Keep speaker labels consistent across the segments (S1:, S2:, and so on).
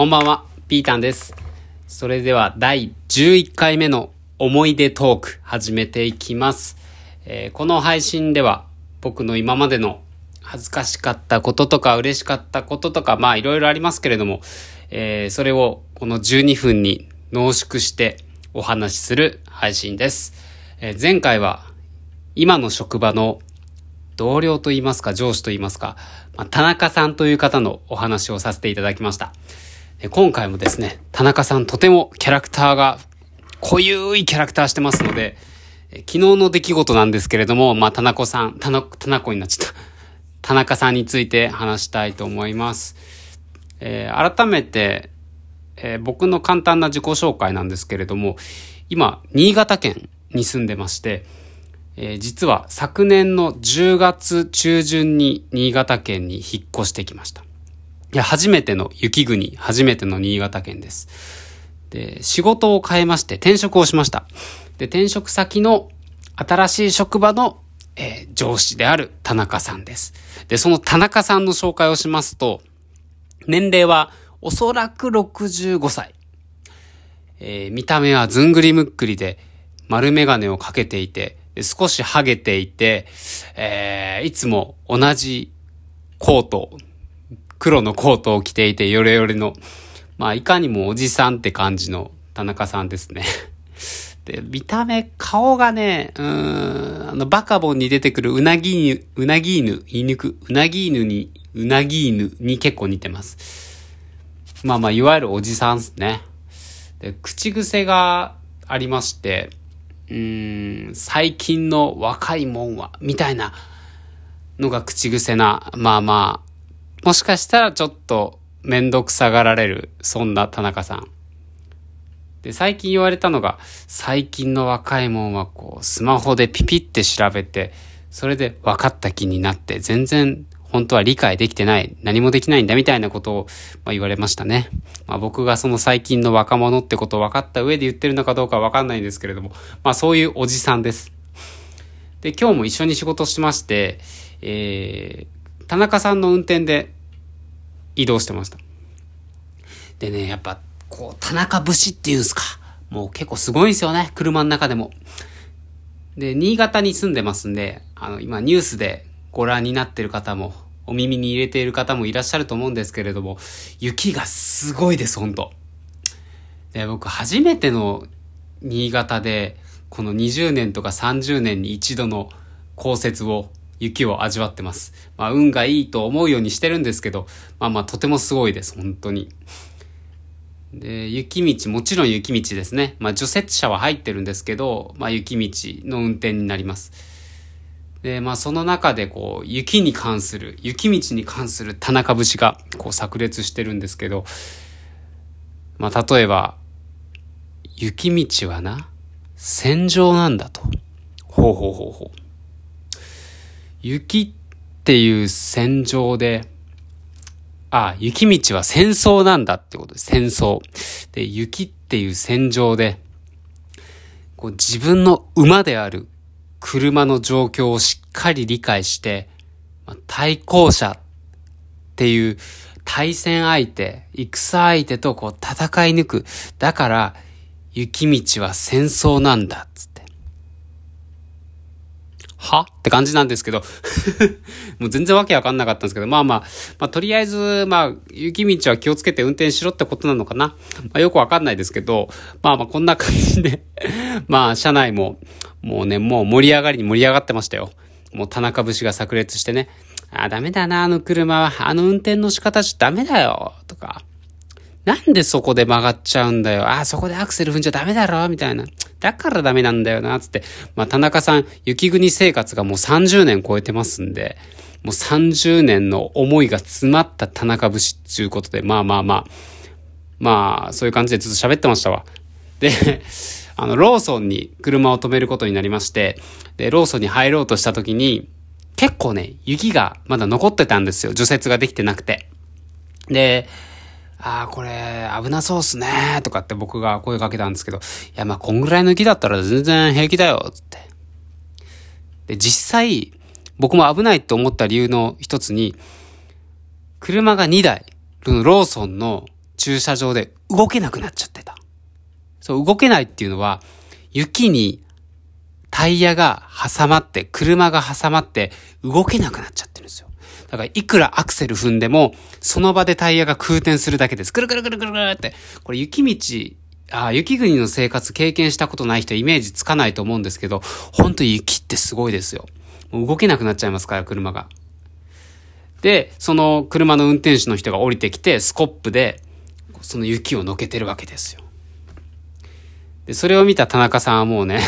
S1: こんばんは、ピータンです。それでは第11回目の思い出トーク始めていきます。えーこの配信では僕の今までの恥ずかしかったこととか嬉しかったこととかまあいろいろありますけれども、えーそれをこの12分に濃縮してお話しする配信です。えー前回は今の職場の同僚と言いますか、上司と言いますか、まあ、田中さんという方のお話をさせていただきました。今回もですね、田中さんとてもキャラクターが濃ゆいキャラクターしてますので、昨日の出来事なんですけれども、まあ、田中さん、田中、田中になっちゃった。田中さんについて話したいと思います。えー改めて、えー僕の簡単な自己紹介なんですけれども、今、新潟県に住んでまして、えー実は昨年の10月中旬に新潟県に引っ越してきました。いや、初めての雪国、初めての新潟県です。で、仕事を変えまして転職をしました。で、転職先の新しい職場の、えー上司である田中さんです。で、その田中さんの紹介をしますと、年齢はおそらく65歳。えー見た目はずんぐりむっくりで、丸眼鏡をかけていて、少しハゲていて、えーいつも同じコート、黒のコートを着ていて、ヨレヨレの、まあ、いかにもおじさんって感じの田中さんですね。で、見た目、顔がね、うん、あの、バカボンに出てくるうなぎ犬、うなぎ犬、言いにく、うなぎ犬に、うなぎ犬に結構似てます。まあまあ、いわゆるおじさんですね。で、口癖がありまして、うーん、最近の若いもんは、みたいなのが口癖な、まあまあ、もしかしたらちょっとめんどくさがられる、そんな田中さん。で、最近言われたのが、最近の若いもんはこう、スマホでピピって調べて、それで分かった気になって、全然本当は理解できてない、何もできないんだみたいなことを、まあ、言われましたね。まあ、僕がその最近の若者ってことを分かった上で言ってるのかどうか分かんないんですけれども、まあそういうおじさんです。で、今日も一緒に仕事しまして、えー、田中さんの運転で移動してました。でね、やっぱ、こう、田中節っていうんすか。もう結構すごいんですよね、車の中でも。で、新潟に住んでますんで、あの、今ニュースでご覧になってる方も、お耳に入れている方もいらっしゃると思うんですけれども、雪がすごいです、ほんと。で、僕初めての新潟で、この20年とか30年に一度の降雪を、雪を味わってます。まあ、運がいいと思うようにしてるんですけど、まあまあ、とてもすごいです、本当に。で、雪道、もちろん雪道ですね。まあ、除雪車は入ってるんですけど、まあ、雪道の運転になります。で、まあ、その中で、こう、雪に関する、雪道に関する田中節が、こう、炸裂してるんですけど、まあ、例えば、雪道はな、戦場なんだと。ほうほうほうほう。雪っていう戦場で、あ、雪道は戦争なんだってことです。戦争。で、雪っていう戦場で、こう自分の馬である車の状況をしっかり理解して、まあ対向車っていう対戦相手、戦相手とこう戦い抜く。だから、雪道は戦争なんだ、は？って感じなんですけど、もう全然わけわかんなかったんですけど、まあまあ、まあとりあえず、まあ、雪道は気をつけて運転しろってことなのかな。まあよくわかんないですけど、まあまあこんな感じで、まあ車内も、もうね、もう盛り上がりに盛り上がってましたよ。もう田中節が炸裂してね、あ、ダメだな、あの車は、あの運転の仕方じゃダメだよ、とか。なんでそこで曲がっちゃうんだよ。あ、そこでアクセル踏んじゃダメだろみたいな。だからダメなんだよな、つって。まあ、田中さん、雪国生活がもう30年超えてますんで、もう30年の思いが詰まった田中節っていうことで、まあまあまあ、まあ、そういう感じでずっと喋ってましたわ。で、あの、ローソンに車を止めることになりまして、で、ローソンに入ろうとした時に、結構ね、雪がまだ残ってたんですよ。除雪ができてなくて。で、ああ、これ、危なそうっすね、とかって僕が声かけたんですけど、いや、まあ、こんぐらいの雪だったら全然平気だよ、つって。で、実際、僕も危ないって思った理由の一つに、車が2台、ローソンの駐車場で動けなくなっちゃってた。そう、動けないっていうのは、雪にタイヤが挟まって、車が挟まって動けなくなっちゃってるんですよ。だからいくらアクセル踏んでも、その場でタイヤが空転するだけです。くるくるくるくるくるって。これ雪道、あ雪国の生活経験したことない人イメージつかないと思うんですけど、ほんと雪ってすごいですよ。もう動けなくなっちゃいますから、車が。で、その車の運転手の人が降りてきて、スコップで、その雪をのけてるわけですよ。で、それを見た田中さんはもうね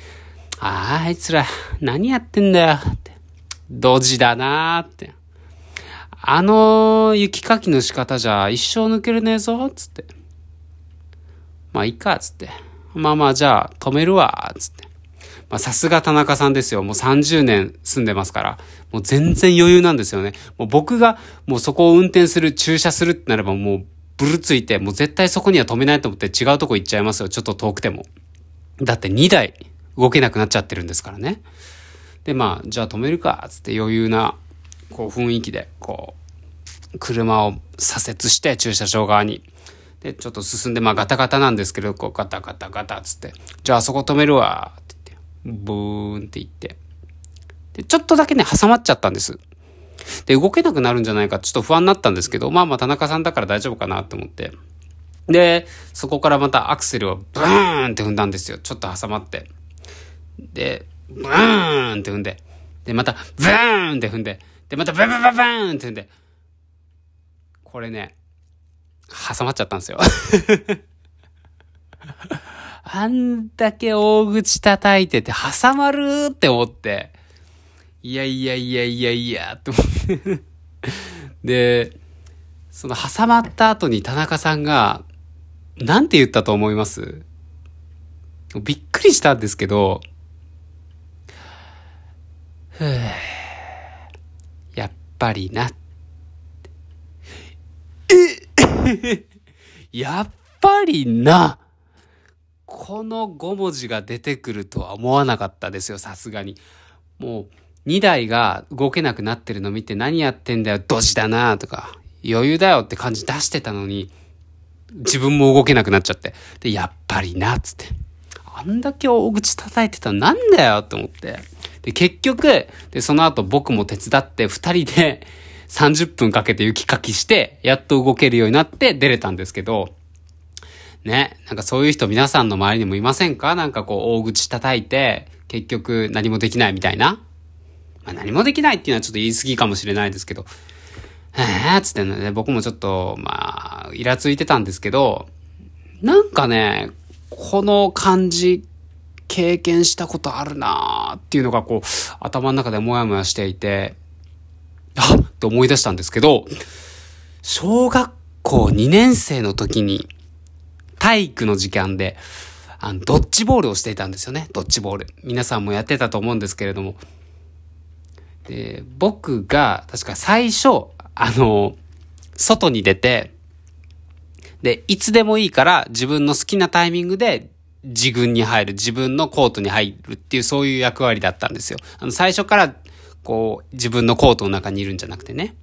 S1: ああいつら、何やってんだよ、って。ドジだなーって。あの雪かきの仕方じゃ一生抜けるねえぞ、つって。まあいいか、つって。まあまあじゃあ止めるわ、つって。まあさすが田中さんですよ。もう30年住んでますから。もう全然余裕なんですよね。もう僕がもうそこを運転する、駐車するってなればもうブルついて、もう絶対そこには止めないと思って違うとこ行っちゃいますよ。ちょっと遠くても。だって2台動けなくなっちゃってるんですからね。で、まあ、じゃあ止めるか、つって余裕な、こう雰囲気で、こう、車を左折して駐車場側に。で、ちょっと進んで、まあガタガタなんですけど、こうガタガタガタつって、じゃああそこ止めるわ、って言って、ブーンって言って。で、ちょっとだけね、挟まっちゃったんです。で、動けなくなるんじゃないかちょっと不安になったんですけど、まあまあ田中さんだから大丈夫かなと思って。で、そこからまたアクセルをブーンって踏んだんですよ。ちょっと挟まって。で、ブーンって踏んで。で、またブーンって踏んで。で、またブブブブーンって踏んで。これね、挟まっちゃったんですよ。あんだけ大口叩いてて挟まるって思って。いやいやいやいやいや、って思って。で、その挟まった後に田中さんが、なんて言ったと思います？びっくりしたんですけど、ふぅ、ぱりな。え やっぱりな。この5文字が出てくるとは思わなかったですよ、さすがに。もう、2台が動けなくなってるの見て何やってんだよ、ドジだなとか、余裕だよって感じ出してたのに、自分も動けなくなっちゃって。で、やっぱりなっ、つって。あんだけ大口叩いてたのなんだよって思って。で、結局、で、その後僕も手伝って二人で 30分かけて雪かきして、やっと動けるようになって出れたんですけど、ね、なんかそういう人皆さんの周りにもいませんか？なんかこう大口叩いて、結局何もできないみたいな。まあ、何もできないっていうのはちょっと言い過ぎかもしれないですけど、へーつってね、僕もちょっと、まあ、イラついてたんですけど、なんかね、この感じ、経験したことあるなーっていうのがこう、頭の中でもやもやしていて、あっって思い出したんですけど、小学校2年生の時に、体育の時間で、あの、ドッジボールをしていたんですよね。ドッジボール。皆さんもやってたと思うんですけれども、で、僕が、確か最初、あの、外に出て、で、いつでもいいから自分の好きなタイミングで自軍に入る、自分のコートに入るっていうそういう役割だったんですよ。あの、最初から、こう、自分のコートの中にいるんじゃなくてね。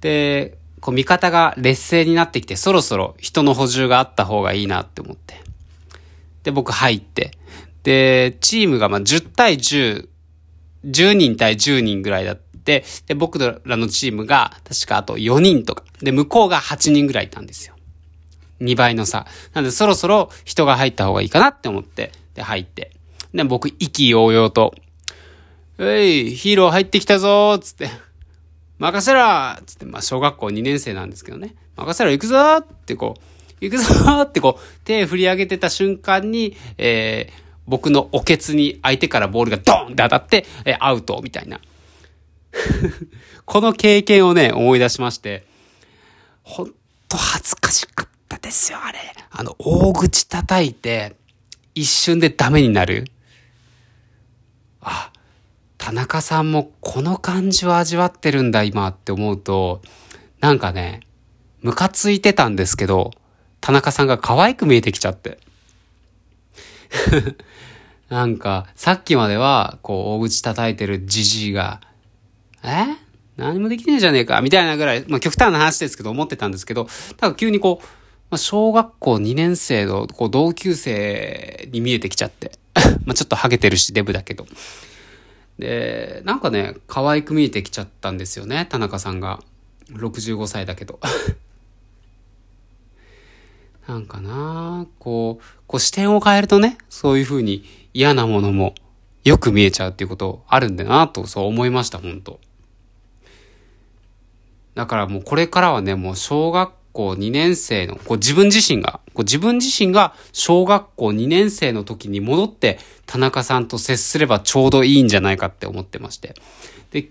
S1: で、こう、味方が劣勢になってきて、そろそろ人の補充があった方がいいなって思って。で、僕入って。で、チームがまあ10対10 10人対10人ぐらいだって、で、僕らのチームが、確かあと4人とか。で、向こうが8人ぐらいいたんですよ。2倍の差。なんで、そろそろ人が入った方がいいかなって思って、で、入って。で、僕、意気揚々と、えい、ヒーロー入ってきたぞーつって、任せろーつって、まあ、小学校2年生なんですけどね。任せろ行くぞーってこう、行くぞーってこう、手振り上げてた瞬間に、えー、僕のおけつに相手からボールがドーンって当たって、えアウトみたいな。この経験をね、思い出しまして、ほんと恥ずかしかったですよ、あれ。あの、大口叩いて、一瞬でダメになる。あ、田中さんもこの感じを味わってるんだ、今って思うと、なんかね、ムカついてたんですけど、田中さんが可愛く見えてきちゃって。なんか、さっきまでは、こう、大口叩いてるじじいが、え？何もできねえじゃねえか、みたいなぐらい、まあ極端な話ですけど思ってたんですけど、なんか急にこう、まあ、小学校2年生のこう同級生に見えてきちゃって。まちょっとハゲてるし、デブだけど。で、なんかね、可愛く見えてきちゃったんですよね、田中さんが。65歳だけど。なんかなこう、こう視点を変えるとね、そういう風に嫌なものもよく見えちゃうっていうことあるんだなとそう思いました、本当だからもうこれからはね、もう小学校2年生の、こう自分自身が、こう自分自身が小学校2年生の時に戻って田中さんと接すればちょうどいいんじゃないかって思ってまして。で、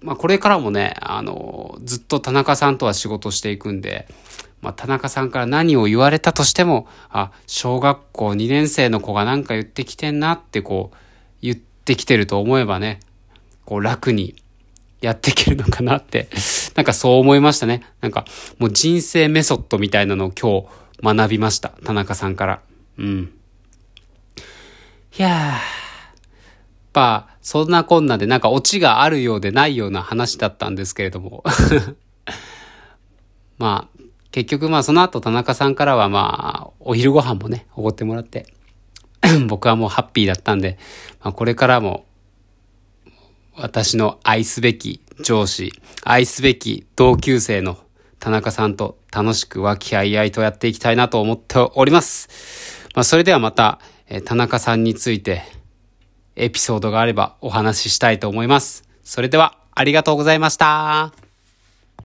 S1: まあこれからもね、あの、ずっと田中さんとは仕事していくんで、まあ、田中さんから何を言われたとしても、あ、小学校2年生の子が何か言ってきてんなってこう、言ってきてると思えばね、こう楽にやっていけるのかなって、なんかそう思いましたね。なんかもう人生メソッドみたいなのを今日学びました。田中さんから。うん。いやー。やっぱ、そんなこんなでなんかオチがあるようでないような話だったんですけれども。まあ、結局まあその後田中さんからはまあ、お昼ご飯もね、おごってもらって、僕はもうハッピーだったんで、まあ、これからも私の愛すべき上司、愛すべき同級生の田中さんと楽しく和気あいあいとやっていきたいなと思っております。まあ、それではまた、え田中さんについてエピソードがあればお話ししたいと思います。それではありがとうございました。